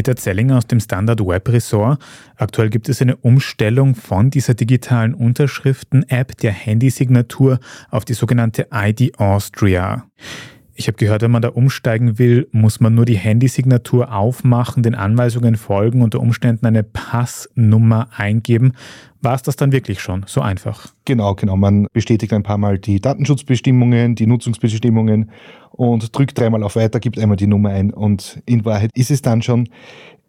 Peter Zellinger aus dem Standard Web Ressort. Aktuell gibt es eine Umstellung von dieser digitalen Unterschriften-App der Handysignatur auf die sogenannte ID Austria. Ich habe gehört, wenn man da umsteigen will, muss man nur die Handysignatur aufmachen, den Anweisungen folgen, unter Umständen eine Passnummer eingeben. War es das dann wirklich schon so einfach? Genau, genau. Man bestätigt ein paar Mal die Datenschutzbestimmungen, die Nutzungsbestimmungen und drückt dreimal auf Weiter, gibt einmal die Nummer ein und in Wahrheit ist es dann schon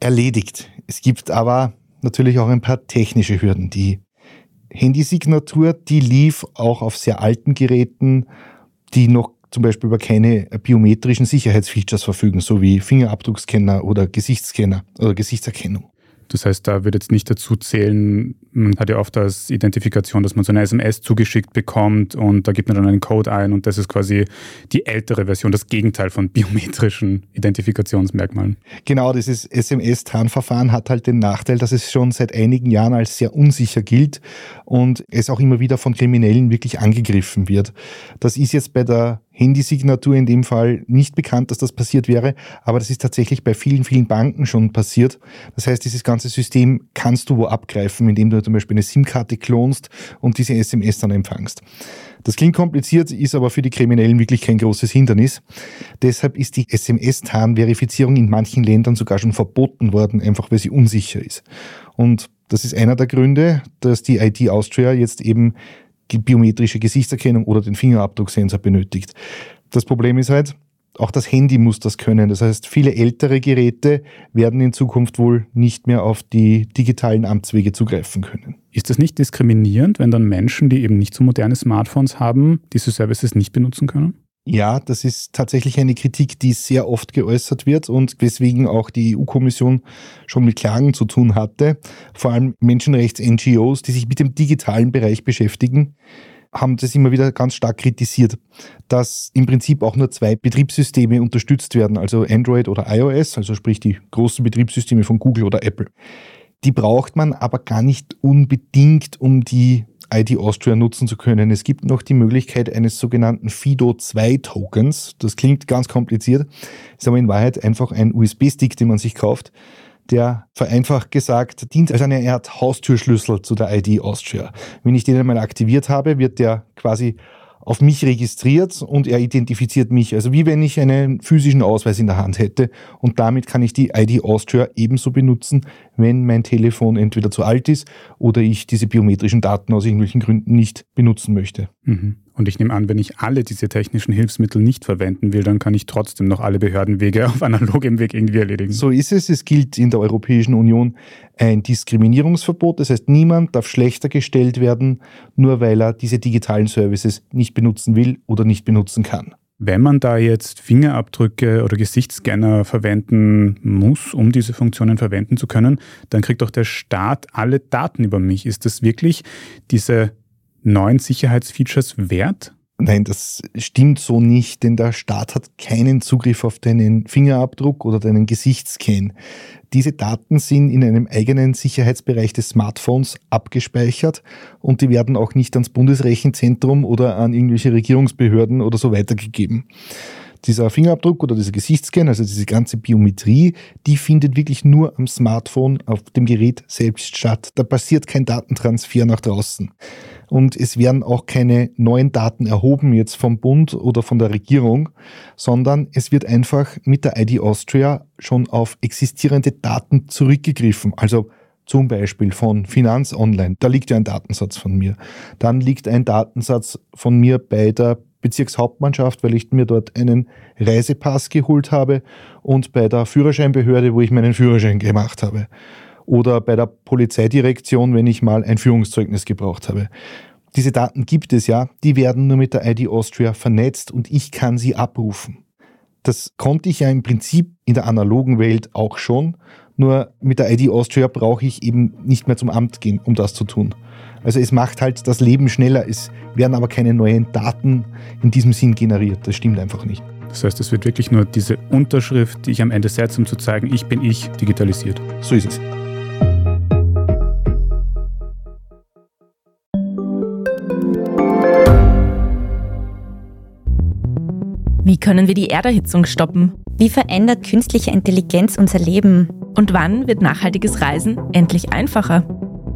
erledigt. Es gibt aber natürlich auch ein paar technische Hürden. Die Handysignatur, die lief auch auf sehr alten Geräten, die noch zum Beispiel über keine biometrischen Sicherheitsfeatures verfügen, so wie Fingerabdruckscanner oder Gesichtsscanner oder Gesichtserkennung. Das heißt, da wird jetzt nicht dazu zählen, man hat ja oft als Identifikation, dass man so eine SMS zugeschickt bekommt und da gibt man dann einen Code ein und das ist quasi die ältere Version, das Gegenteil von biometrischen Identifikationsmerkmalen. Genau, dieses SMS-TAN-Verfahren hat halt den Nachteil, dass es schon seit einigen Jahren als sehr unsicher gilt und es auch immer wieder von Kriminellen wirklich angegriffen wird. Das ist jetzt bei der Handysignatur in dem Fall nicht bekannt, dass das passiert wäre, aber das ist tatsächlich bei vielen, vielen Banken schon passiert. Das heißt, dieses ganze System kannst du wo abgreifen, indem du zum Beispiel eine SIM-Karte klonst und diese SMS dann empfangst. Das klingt kompliziert, ist aber für die Kriminellen wirklich kein großes Hindernis. Deshalb ist die SMS-TAN-Verifizierung in manchen Ländern sogar schon verboten worden, einfach weil sie unsicher ist. Und das ist einer der Gründe, dass die IT Austria jetzt eben biometrische Gesichtserkennung oder den Fingerabdrucksensor benötigt. Das Problem ist halt, auch das Handy muss das können. Das heißt, viele ältere Geräte werden in Zukunft wohl nicht mehr auf die digitalen Amtswege zugreifen können. Ist das nicht diskriminierend, wenn dann Menschen, die eben nicht so moderne Smartphones haben, diese Services nicht benutzen können? Ja, das ist tatsächlich eine Kritik, die sehr oft geäußert wird und weswegen auch die EU-Kommission schon mit Klagen zu tun hatte. Vor allem Menschenrechts-NGOs, die sich mit dem digitalen Bereich beschäftigen, haben das immer wieder ganz stark kritisiert, dass im Prinzip auch nur zwei Betriebssysteme unterstützt werden, also Android oder iOS, also sprich die großen Betriebssysteme von Google oder Apple. Die braucht man aber gar nicht unbedingt, um die ID Austria nutzen zu können. Es gibt noch die Möglichkeit eines sogenannten FIDO2-Tokens. Das klingt ganz kompliziert, ist aber in Wahrheit einfach ein USB-Stick, den man sich kauft, der vereinfacht gesagt dient als eine Art Haustürschlüssel zu der ID Austria. Wenn ich den einmal aktiviert habe, wird der quasi auf mich registriert und er identifiziert mich. Also wie wenn ich einen physischen Ausweis in der Hand hätte und damit kann ich die ID Austria ebenso benutzen, wenn mein Telefon entweder zu alt ist oder ich diese biometrischen Daten aus irgendwelchen Gründen nicht benutzen möchte. Mhm. Und ich nehme an, wenn ich alle diese technischen Hilfsmittel nicht verwenden will, dann kann ich trotzdem noch alle Behördenwege auf analogem Weg irgendwie erledigen. So ist es. Es gilt in der Europäischen Union ein Diskriminierungsverbot. Das heißt, niemand darf schlechter gestellt werden, nur weil er diese digitalen Services nicht benutzen will oder nicht benutzen kann. Wenn man da jetzt Fingerabdrücke oder Gesichtsscanner verwenden muss, um diese Funktionen verwenden zu können, dann kriegt auch der Staat alle Daten über mich. Ist das wirklich diese neuen Sicherheitsfeatures wert? Nein, das stimmt so nicht, denn der Staat hat keinen Zugriff auf deinen Fingerabdruck oder deinen Gesichtsscan. Diese Daten sind in einem eigenen Sicherheitsbereich des Smartphones abgespeichert und die werden auch nicht ans Bundesrechenzentrum oder an irgendwelche Regierungsbehörden oder so weitergegeben dieser Fingerabdruck oder dieser Gesichtsscan, also diese ganze Biometrie, die findet wirklich nur am Smartphone auf dem Gerät selbst statt. Da passiert kein Datentransfer nach draußen und es werden auch keine neuen Daten erhoben jetzt vom Bund oder von der Regierung, sondern es wird einfach mit der ID Austria schon auf existierende Daten zurückgegriffen. Also zum Beispiel von Finanz Online, da liegt ja ein Datensatz von mir. Dann liegt ein Datensatz von mir bei der Bezirkshauptmannschaft, weil ich mir dort einen Reisepass geholt habe und bei der Führerscheinbehörde, wo ich meinen Führerschein gemacht habe oder bei der Polizeidirektion, wenn ich mal ein Führungszeugnis gebraucht habe. Diese Daten gibt es ja, die werden nur mit der ID Austria vernetzt und ich kann sie abrufen. Das konnte ich ja im Prinzip in der analogen Welt auch schon, nur mit der ID Austria brauche ich eben nicht mehr zum Amt gehen, um das zu tun. Also es macht halt das Leben schneller, es werden aber keine neuen Daten in diesem Sinn generiert. Das stimmt einfach nicht. Das heißt, es wird wirklich nur diese Unterschrift, die ich am Ende setze, um zu zeigen, ich bin ich, digitalisiert. So ist es. Wie können wir die Erderhitzung stoppen? Wie verändert künstliche Intelligenz unser Leben? Und wann wird nachhaltiges Reisen endlich einfacher?